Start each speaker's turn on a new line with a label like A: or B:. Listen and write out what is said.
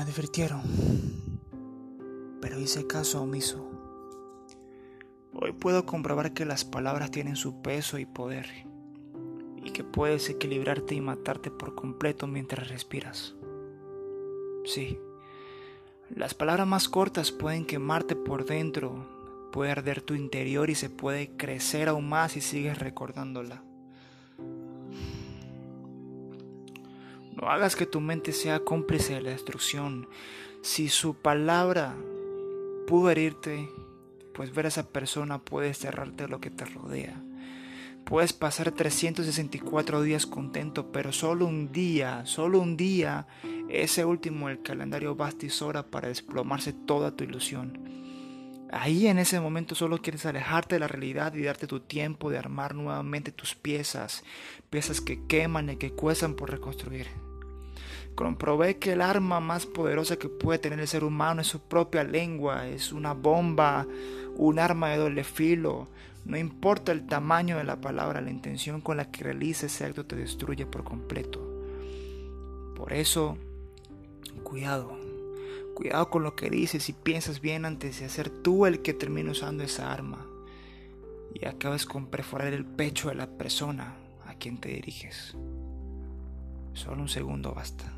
A: advirtieron, pero hice caso omiso. Hoy puedo comprobar que las palabras tienen su peso y poder, y que puedes equilibrarte y matarte por completo mientras respiras. Sí, las palabras más cortas pueden quemarte por dentro, puede arder tu interior y se puede crecer aún más si sigues recordándola. No hagas que tu mente sea cómplice de la destrucción. Si su palabra pudo herirte, pues ver a esa persona puede cerrarte lo que te rodea. Puedes pasar 364 días contento, pero solo un día, solo un día, ese último el calendario basta y para desplomarse toda tu ilusión. Ahí en ese momento solo quieres alejarte de la realidad y darte tu tiempo de armar nuevamente tus piezas, piezas que queman y que cuestan por reconstruir. Comprobé que el arma más poderosa que puede tener el ser humano es su propia lengua, es una bomba, un arma de doble filo. No importa el tamaño de la palabra, la intención con la que realiza ese acto te destruye por completo. Por eso, cuidado. Cuidado con lo que dices y piensas bien antes de ser tú el que termine usando esa arma. Y acabas con perforar el pecho de la persona a quien te diriges. Solo un segundo basta.